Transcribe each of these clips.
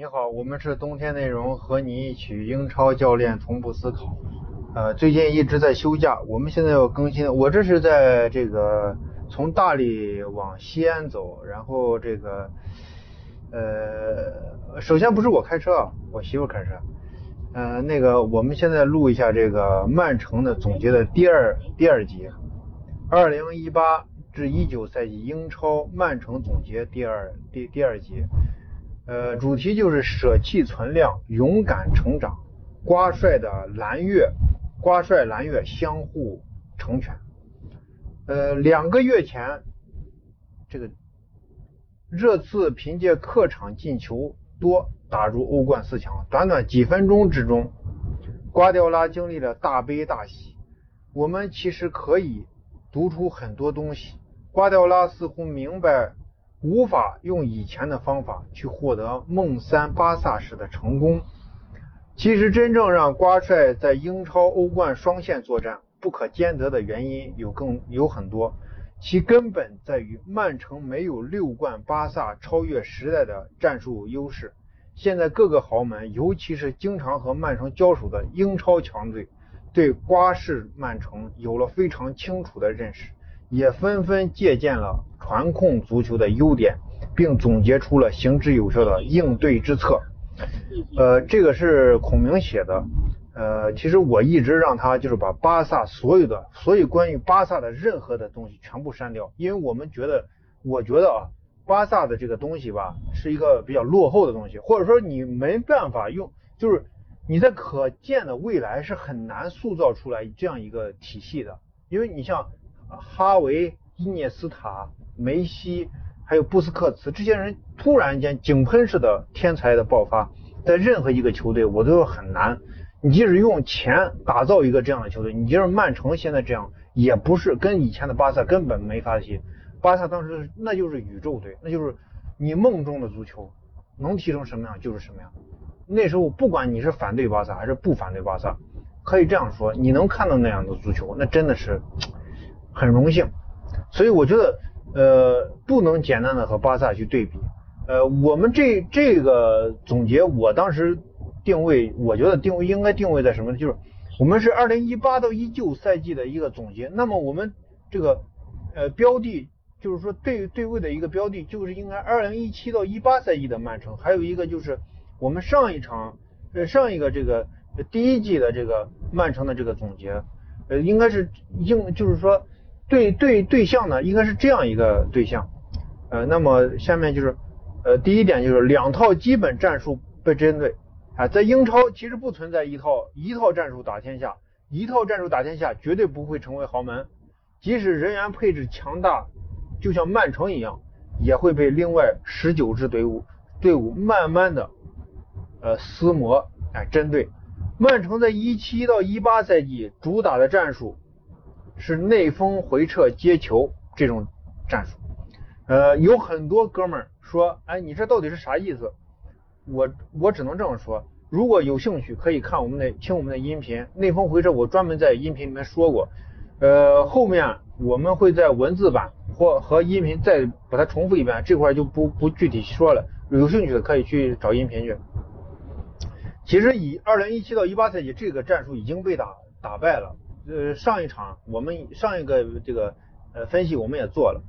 你好，我们是冬天内容，和你一起英超教练同步思考。呃，最近一直在休假，我们现在要更新。我这是在这个从大理往西安走，然后这个呃，首先不是我开车啊，我媳妇开车。呃，那个我们现在录一下这个曼城的总结的第二第二集，二零一八至一九赛季英超曼城总结第二第第二集。呃，主题就是舍弃存量，勇敢成长。瓜帅的蓝月，瓜帅蓝月相互成全。呃，两个月前，这个热刺凭借客场进球多打入欧冠四强，短短几分钟之中，瓜迪奥拉经历了大悲大喜。我们其实可以读出很多东西。瓜迪奥拉似乎明白。无法用以前的方法去获得梦三巴萨式的成功。其实，真正让瓜帅在英超、欧冠双线作战不可兼得的原因有更有很多，其根本在于曼城没有六冠巴萨超越时代的战术优势。现在各个豪门，尤其是经常和曼城交手的英超强队，对瓜式曼城有了非常清楚的认识。也纷纷借鉴了传控足球的优点，并总结出了行之有效的应对之策。呃，这个是孔明写的。呃，其实我一直让他就是把巴萨所有的，所有关于巴萨的任何的东西全部删掉，因为我们觉得，我觉得啊，巴萨的这个东西吧，是一个比较落后的东西，或者说你没办法用，就是你在可见的未来是很难塑造出来这样一个体系的，因为你像。哈维、伊涅斯塔、梅西，还有布斯克茨这些人突然间井喷式的天才的爆发，在任何一个球队我都很难。你即使用钱打造一个这样的球队，你就是曼城现在这样，也不是跟以前的巴萨根本没法踢。巴萨当时那就是宇宙队，那就是你梦中的足球，能踢成什么样就是什么样。那时候不管你是反对巴萨还是不反对巴萨，可以这样说，你能看到那样的足球，那真的是。很荣幸，所以我觉得，呃，不能简单的和巴萨去对比。呃，我们这这个总结，我当时定位，我觉得定位应该定位在什么呢？就是我们是二零一八到一九赛季的一个总结。那么我们这个呃标的，就是说对对位的一个标的，就是应该二零一七到一八赛季的曼城。还有一个就是我们上一场呃上一个这个第一季的这个曼城的这个总结，呃，应该是应就是说。对对对象呢，应该是这样一个对象，呃，那么下面就是，呃，第一点就是两套基本战术被针对。啊，在英超其实不存在一套一套战术打天下，一套战术打天下绝对不会成为豪门，即使人员配置强大，就像曼城一样，也会被另外十九支队伍队伍慢慢的呃撕磨哎针对，曼城在一七到一八赛季主打的战术。是内锋回撤接球这种战术，呃，有很多哥们儿说，哎，你这到底是啥意思？我我只能这么说，如果有兴趣，可以看我们的听我们的音频。内锋回撤我专门在音频里面说过，呃，后面我们会在文字版或和音频再把它重复一遍，这块就不不具体说了。有兴趣的可以去找音频去。其实以二零一七到一八赛季这个战术已经被打打败了。呃，上一场我们上一个这个呃分析我们也做了，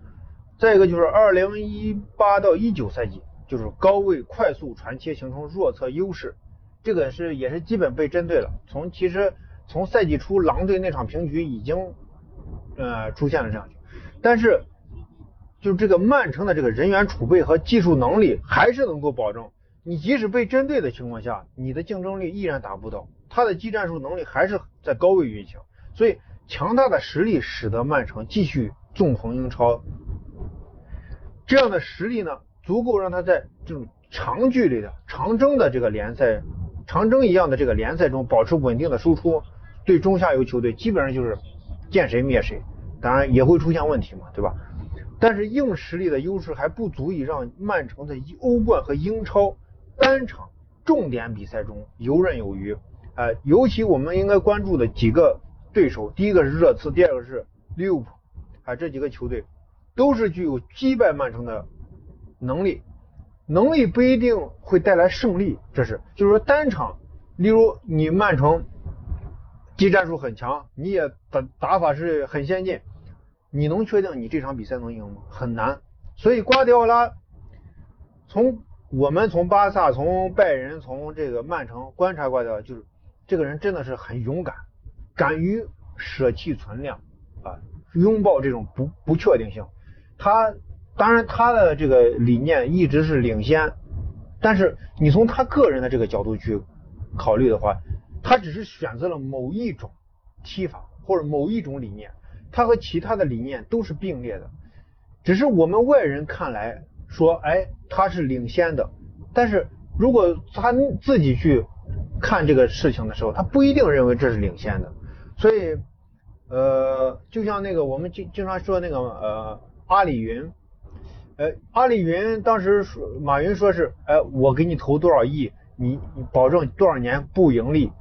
再一个就是二零一八到一九赛季，就是高位快速传切形成弱侧优势，这个是也是基本被针对了。从其实从赛季初狼队那场平局已经呃出现了这样，但是就这个曼城的这个人员储备和技术能力还是能够保证，你即使被针对的情况下，你的竞争力依然达不到，他的技战术能力还是在高位运行。所以，强大的实力使得曼城继续纵横英超。这样的实力呢，足够让他在这种长距离的长征的这个联赛，长征一样的这个联赛中保持稳定的输出。对中下游球队，基本上就是见谁灭谁。当然也会出现问题嘛，对吧？但是硬实力的优势还不足以让曼城在欧冠和英超单场重点比赛中游刃有余。呃，尤其我们应该关注的几个。对手第一个是热刺，第二个是利物浦，啊，这几个球队都是具有击败曼城的能力。能力不一定会带来胜利，这是就是说单场，例如你曼城技战术很强，你也打打法是很先进，你能确定你这场比赛能赢吗？很难。所以瓜迪奥拉从我们从巴萨、从拜仁、从这个曼城观察瓜迪奥拉，就是这个人真的是很勇敢，敢于舍弃存量啊，拥抱这种不不确定性。他。当然，他的这个理念一直是领先，但是你从他个人的这个角度去考虑的话，他只是选择了某一种踢法或者某一种理念，他和其他的理念都是并列的，只是我们外人看来说，哎，他是领先的，但是如果他自己去看这个事情的时候，他不一定认为这是领先的，所以，呃，就像那个我们经经常说那个呃阿里云。呃，阿里云当时说，马云说是，哎，我给你投多少亿，你你保证多少年不盈利，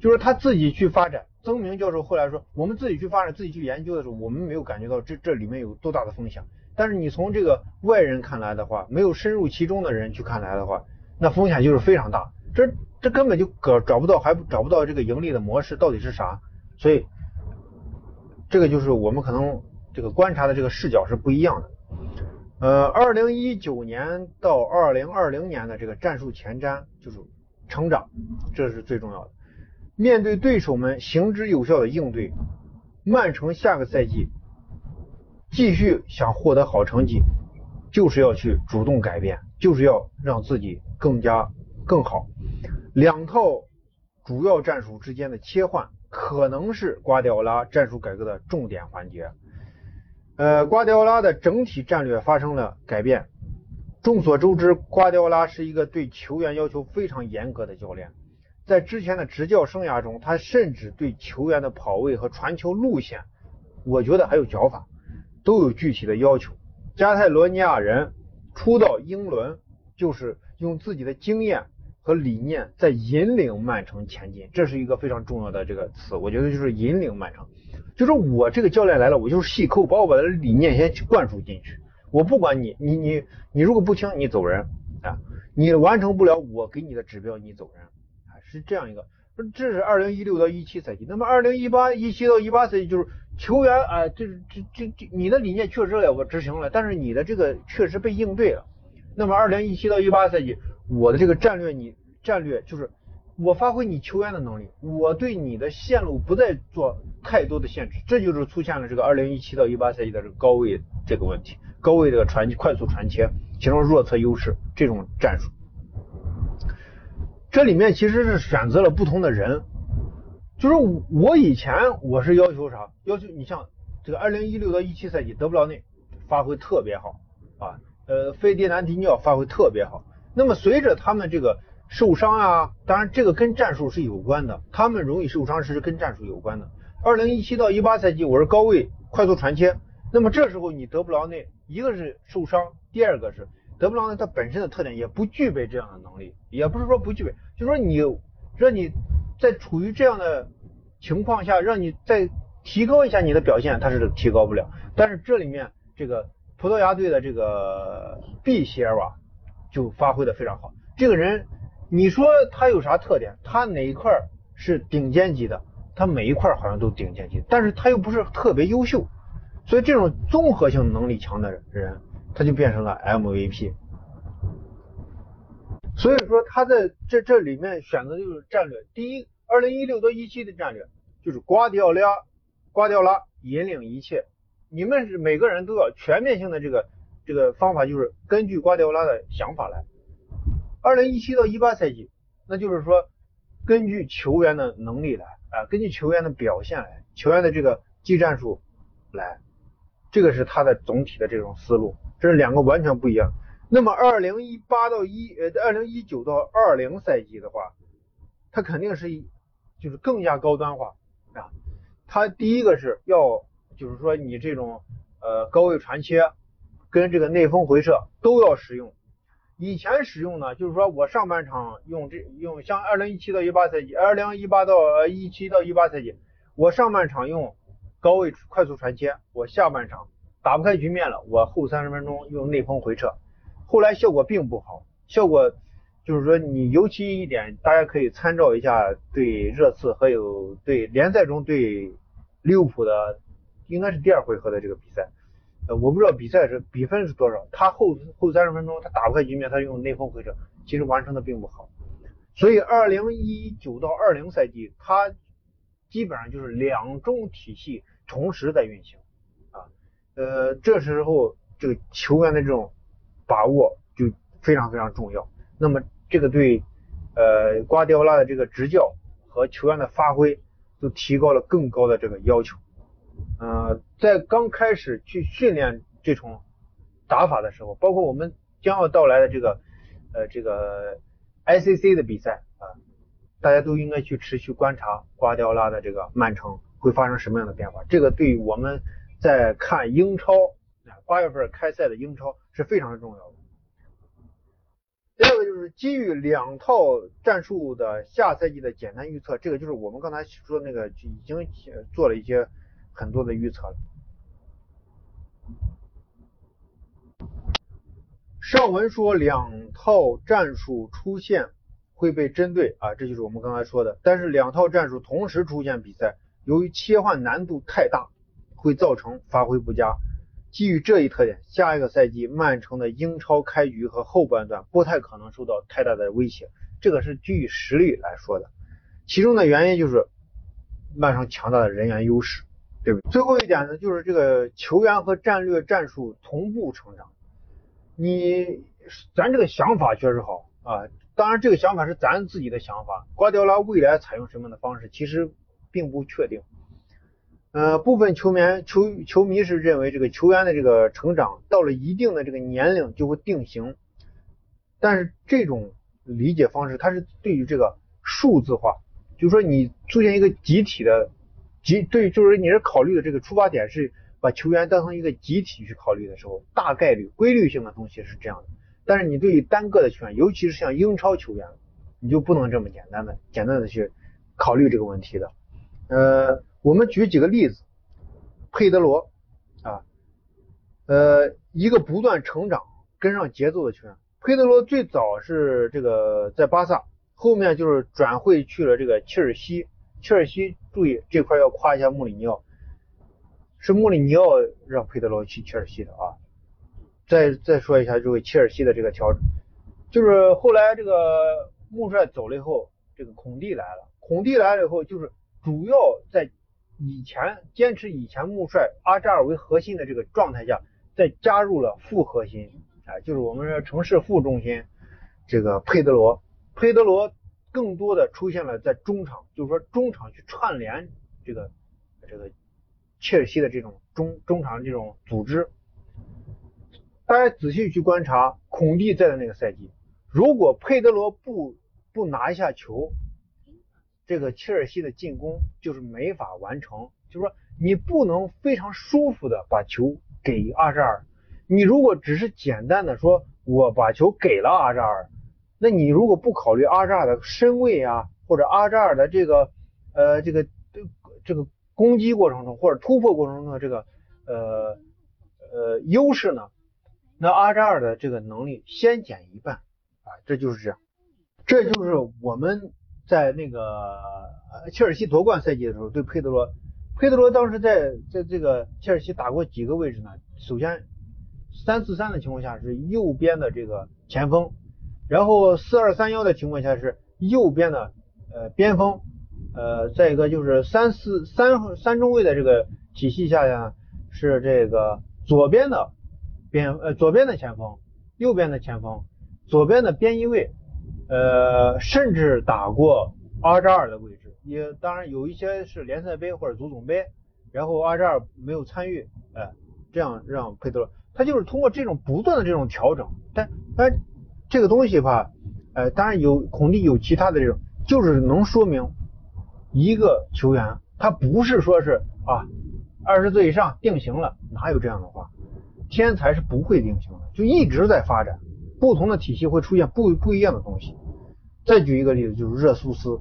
就是他自己去发展。曾明教授后来说，我们自己去发展，自己去研究的时候，我们没有感觉到这这里面有多大的风险。但是你从这个外人看来的话，没有深入其中的人去看来的话，那风险就是非常大。这这根本就找找不到，还找不到这个盈利的模式到底是啥。所以这个就是我们可能这个观察的这个视角是不一样的。呃，二零一九年到二零二零年的这个战术前瞻就是成长，这是最重要的。面对对手们行之有效的应对，曼城下个赛季继续想获得好成绩，就是要去主动改变，就是要让自己更加更好。两套主要战术之间的切换，可能是瓜迪奥拉战术改革的重点环节。呃，瓜迪奥拉的整体战略发生了改变。众所周知，瓜迪奥拉是一个对球员要求非常严格的教练。在之前的执教生涯中，他甚至对球员的跑位和传球路线，我觉得还有脚法，都有具体的要求。加泰罗尼亚人初到英伦，就是用自己的经验和理念在引领曼城前进，这是一个非常重要的这个词。我觉得就是引领曼城。就是我这个教练来了，我就是细抠，把我的理念先灌输进去。我不管你，你你你如果不听，你走人啊！你完成不了我给你的指标，你走人啊！是这样一个。这是二零一六到一七赛季，那么二零一八一七到一八赛季就是球员啊，这这这这你的理念确实了，我执行了，但是你的这个确实被应对了。那么二零一七到一八赛季，我的这个战略，你战略就是。我发挥你球员的能力，我对你的线路不再做太多的限制，这就是出现了这个二零一七到一八赛季的这个高位这个问题，高位这个传快速传切形成弱侧优势这种战术。这里面其实是选择了不同的人，就是我以前我是要求啥？要求你像这个二零一六到一七赛季德布劳内发挥特别好啊，呃，费迪南迪尼奥发挥特别好。那么随着他们这个。受伤啊，当然这个跟战术是有关的，他们容易受伤是跟战术有关的。二零一七到一八赛季，我是高位快速传切，那么这时候你德布劳内一个是受伤，第二个是德布劳内他本身的特点也不具备这样的能力，也不是说不具备，就说你让你在处于这样的情况下，让你再提高一下你的表现，他是提高不了。但是这里面这个葡萄牙队的这个毕希尔瓦就发挥的非常好，这个人。你说他有啥特点？他哪一块是顶尖级的？他每一块好像都顶尖级，但是他又不是特别优秀，所以这种综合性能力强的人，他就变成了 MVP。所以说他在这这里面选择就是战略，第一，二零一六到一七的战略就是瓜迪奥拉，瓜迪奥拉引领一切，你们是每个人都要全面性的这个这个方法，就是根据瓜迪奥拉的想法来。二零一七到一八赛季，那就是说，根据球员的能力来啊，根据球员的表现来，球员的这个技战术来，这个是他的总体的这种思路，这是两个完全不一样。那么二零一八到一呃二零一九到二零赛季的话，他肯定是就是更加高端化啊，他第一个是要就是说你这种呃高位传切跟这个内锋回撤都要使用。以前使用呢，就是说我上半场用这用像二零一七到一八赛季，二零一八到呃一七到一八赛季，我上半场用高位快速传切，我下半场打不开局面了，我后三十分钟用内锋回撤，后来效果并不好，效果就是说你尤其一点，大家可以参照一下对热刺还有对联赛中对利物浦的，应该是第二回合的这个比赛。呃，我不知道比赛是比分是多少，他后后三十分钟他打不开局面，他用内锋回撤，其实完成的并不好。所以二零一九到二零赛季，他基本上就是两种体系同时在运行啊。呃，这时候这个球员的这种把握就非常非常重要。那么这个对呃瓜迪奥拉的这个执教和球员的发挥都提高了更高的这个要求。呃，在刚开始去训练这种打法的时候，包括我们将要到来的这个呃这个 ICC 的比赛啊，大家都应该去持续观察瓜迪奥拉的这个曼城会发生什么样的变化。这个对于我们在看英超啊八月份开赛的英超是非常重要的。第二个就是基于两套战术的下赛季的简单预测，这个就是我们刚才说的那个已经做了一些。很多的预测了。上文说两套战术出现会被针对啊，这就是我们刚才说的。但是两套战术同时出现比赛，由于切换难度太大，会造成发挥不佳。基于这一特点，下一个赛季曼城的英超开局和后半段不太可能受到太大的威胁。这个是基于实力来说的，其中的原因就是曼城强大的人员优势。对不对？最后一点呢，就是这个球员和战略战术同步成长。你咱这个想法确实好啊，当然这个想法是咱自己的想法。瓜迪奥拉未来采用什么样的方式，其实并不确定。呃，部分球迷球球迷是认为这个球员的这个成长到了一定的这个年龄就会定型，但是这种理解方式它是对于这个数字化，就是说你出现一个集体的。集对，就是你是考虑的这个出发点是把球员当成一个集体去考虑的时候，大概率规律性的东西是这样的。但是你对于单个的球员，尤其是像英超球员，你就不能这么简单的、简单的去考虑这个问题的。呃，我们举几个例子，佩德罗啊，呃，一个不断成长、跟上节奏的球员。佩德罗最早是这个在巴萨，后面就是转会去了这个切尔西。切尔西注意这块要夸一下穆里尼奥，是穆里尼奥让佩德罗去切尔西的啊。再再说一下这个切尔西的这个调整，就是后来这个穆帅走了以后，这个孔蒂来了。孔蒂来了以后，就是主要在以前坚持以前穆帅阿扎尔为核心的这个状态下，再加入了副核心，啊，就是我们说城市副中心这个佩德罗，佩德罗。更多的出现了在中场，就是说中场去串联这个这个切尔西的这种中中场这种组织。大家仔细去观察孔蒂在的那个赛季，如果佩德罗不不拿一下球，这个切尔西的进攻就是没法完成。就是说你不能非常舒服的把球给阿扎尔，你如果只是简单的说我把球给了阿扎尔。那你如果不考虑阿扎尔的身位啊，或者阿扎尔的这个呃这个这个攻击过程中或者突破过程中的这个呃呃优势呢，那阿扎尔的这个能力先减一半啊，这就是这样，这就是我们在那个切尔西夺冠赛季的时候对佩德罗，佩德罗当时在在这个切尔西打过几个位置呢？首先三四三的情况下是右边的这个前锋。然后四二三幺的情况下是右边的呃边锋，呃再一个就是三四三三中卫的这个体系下呀是这个左边的边呃左边的前锋，右边的前锋，左边的边翼位，呃甚至打过阿扎尔的位置，也当然有一些是联赛杯或者足总杯，然后阿扎尔没有参与，哎这样让佩德罗他就是通过这种不断的这种调整，但但。这个东西吧，呃，当然有孔蒂有其他的这种，就是能说明一个球员他不是说是啊二十岁以上定型了，哪有这样的话？天才是不会定型的，就一直在发展，不同的体系会出现不不一样的东西。再举一个例子，就是热苏斯，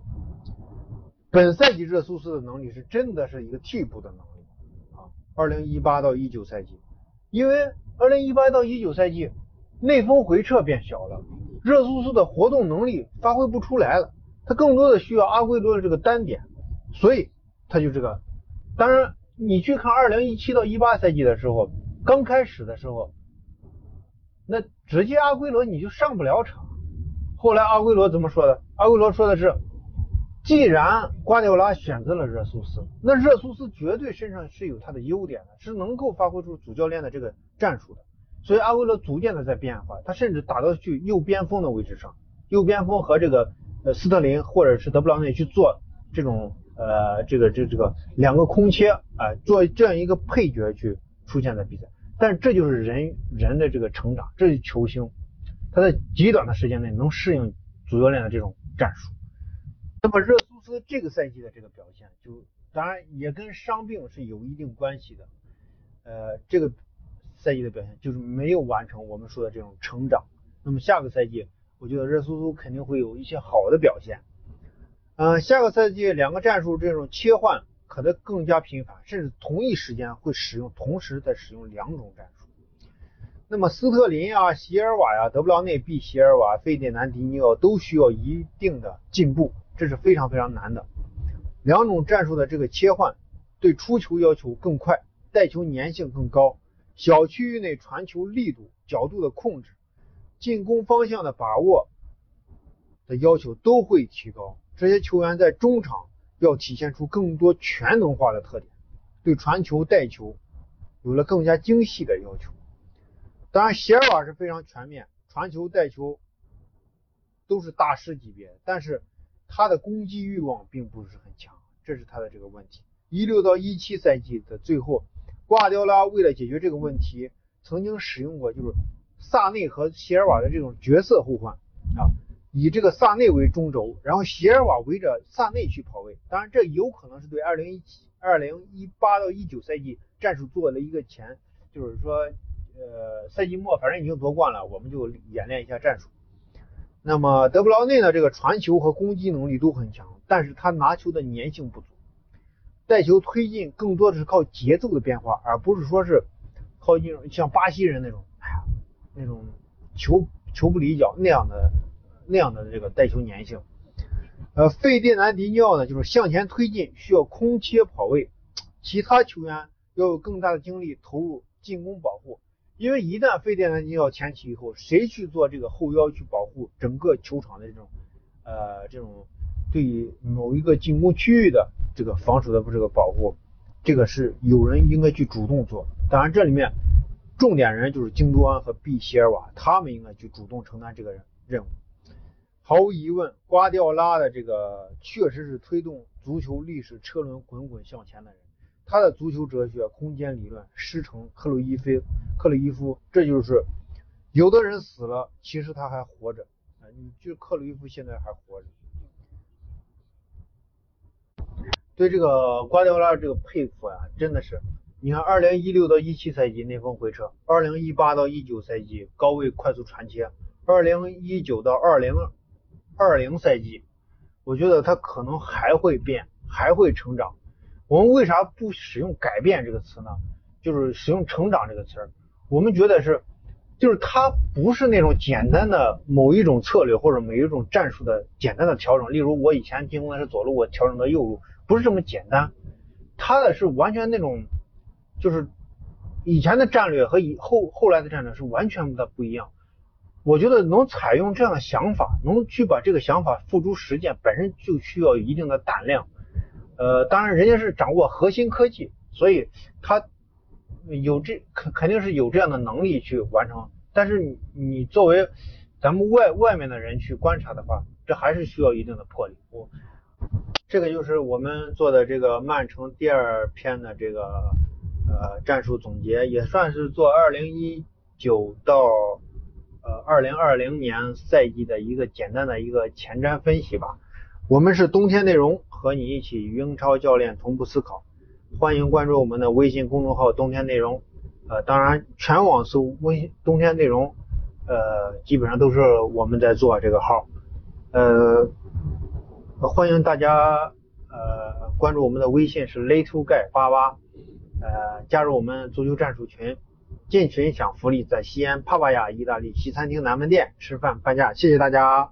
本赛季热苏斯的能力是真的是一个替补的能力啊。二零一八到一九赛季，因为二零一八到一九赛季。内锋回撤变小了，热苏斯的活动能力发挥不出来了，他更多的需要阿圭罗的这个单点，所以他就这个。当然，你去看二零一七到一八赛季的时候，刚开始的时候，那直接阿圭罗你就上不了场。后来阿圭罗怎么说的？阿圭罗说的是，既然瓜迪奥拉选择了热苏斯，那热苏斯绝对身上是有他的优点的，是能够发挥出主教练的这个战术的。所以阿圭罗逐渐的在变化，他甚至打到去右边锋的位置上，右边锋和这个呃斯特林或者是德布劳内去做这种呃这个这这个两个空切啊，做这样一个配角去出现在比赛。但这就是人人的这个成长，这是球星，他在极短的时间内能适应主教练的这种战术。那么热苏斯这个赛季的这个表现，就当然也跟伤病是有一定关系的，呃这个。赛季的表现就是没有完成我们说的这种成长。那么下个赛季，我觉得热苏苏肯定会有一些好的表现。嗯，下个赛季两个战术这种切换可能更加频繁，甚至同一时间会使用，同时在使用两种战术。那么斯特林啊、席尔瓦呀、德布劳内、毕席尔瓦、费迪南迪尼奥都需要一定的进步，这是非常非常难的。两种战术的这个切换，对出球要求更快，带球粘性更高。小区域内传球力度、角度的控制、进攻方向的把握的要求都会提高。这些球员在中场要体现出更多全能化的特点，对传球带球有了更加精细的要求。当然，席尔瓦是非常全面，传球带球都是大师级别，但是他的攻击欲望并不是很强，这是他的这个问题。一六到一七赛季的最后。瓜迪奥拉为了解决这个问题，曾经使用过就是萨内和席尔瓦的这种角色互换啊，以这个萨内为中轴，然后席尔瓦围着萨内去跑位。当然，这有可能是对二零一七、二零一八到一九赛季战术做了一个前，就是说，呃，赛季末反正已经夺冠了，我们就演练一下战术。那么德布劳内呢，这个传球和攻击能力都很强，但是他拿球的粘性不足。带球推进更多的是靠节奏的变化，而不是说是靠一种像巴西人那种，哎呀，那种球球不离脚那样的那样的这个带球粘性。呃，费迪南迪尼奥呢，就是向前推进需要空切跑位，其他球员要有更大的精力投入进攻保护，因为一旦费迪南迪尼奥前起以后，谁去做这个后腰去保护整个球场的这种呃这种对于某一个进攻区域的。这个防守的这个保护，这个是有人应该去主动做。当然，这里面重点人就是京多安和毕希尔瓦，他们应该去主动承担这个任务。毫无疑问，瓜迪奥拉的这个确实是推动足球历史车轮滚滚向前的人。他的足球哲学、空间理论师承克鲁伊菲、克鲁伊夫，这就是有的人死了，其实他还活着啊！你就克鲁伊夫现在还活着。对这个瓜迪奥拉这个佩服呀，真的是，你看，二零一六到一七赛季内锋回撤，二零一八到一九赛季高位快速传切，二零一九到二零二零赛季，我觉得他可能还会变，还会成长。我们为啥不使用改变这个词呢？就是使用成长这个词儿。我们觉得是，就是他不是那种简单的某一种策略或者某一种战术的简单的调整。例如，我以前进攻的是左路，我调整到右路。不是这么简单，他的是完全那种，就是以前的战略和以后后来的战略是完全的不一样。我觉得能采用这样的想法，能去把这个想法付诸实践，本身就需要一定的胆量。呃，当然人家是掌握核心科技，所以他有这肯肯定是有这样的能力去完成。但是你你作为咱们外外面的人去观察的话，这还是需要一定的魄力。我。这个就是我们做的这个曼城第二篇的这个呃战术总结，也算是做二零一九到呃二零二零年赛季的一个简单的一个前瞻分析吧。我们是冬天内容，和你一起英超教练同步思考，欢迎关注我们的微信公众号冬天内容。呃，当然全网搜微冬天内容，呃，基本上都是我们在做这个号，呃。欢迎大家呃关注我们的微信是 late to guy 八八，呃加入我们足球战术群，进群享福利，在西安帕帕亚意大利西餐厅南门店吃饭半价，谢谢大家。